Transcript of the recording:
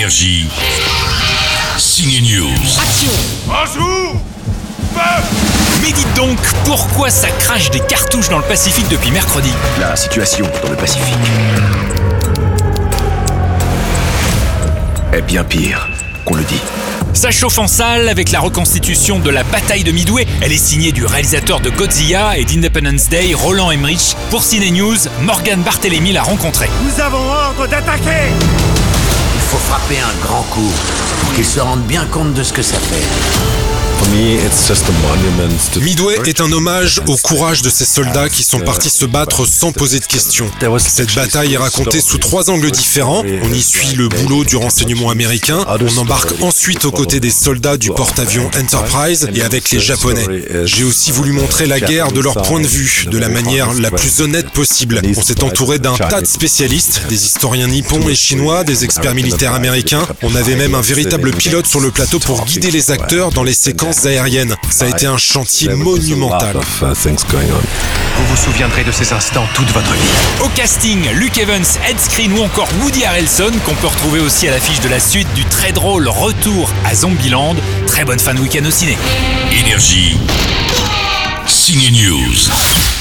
Énergie. Signe News. Bonjour Mais dites donc, pourquoi ça crache des cartouches dans le Pacifique depuis mercredi? La situation dans le Pacifique est bien pire qu'on le dit. Ça chauffe en salle avec la reconstitution de la bataille de Midway. Elle est signée du réalisateur de Godzilla et d'Independence Day, Roland Emmerich. Pour Cine News, Morgan Barthélemy l'a rencontré. Nous avons ordre d'attaquer faut frapper un grand coup pour qu'ils se rendent bien compte de ce que ça fait. Midway est un hommage au courage de ces soldats qui sont partis se battre sans poser de questions. Cette bataille est racontée sous trois angles différents. On y suit le boulot du renseignement américain. On embarque ensuite aux côtés des soldats du porte-avions Enterprise et avec les Japonais. J'ai aussi voulu montrer la guerre de leur point de vue, de la manière la plus honnête possible. On s'est entouré d'un tas de spécialistes, des historiens nippons et chinois, des experts militaires américains. On avait même un véritable pilote sur le plateau pour guider les acteurs dans les séquences aériennes. Ça a été un chantier monumental. Vous vous souviendrez de ces instants toute votre vie. Au casting, Luke Evans, Ed Skrein ou encore Woody Harrelson, qu'on peut retrouver aussi à l'affiche de la suite du très drôle Retour à Zombieland. Très bonne fin de week-end au ciné. Énergie. Signe News.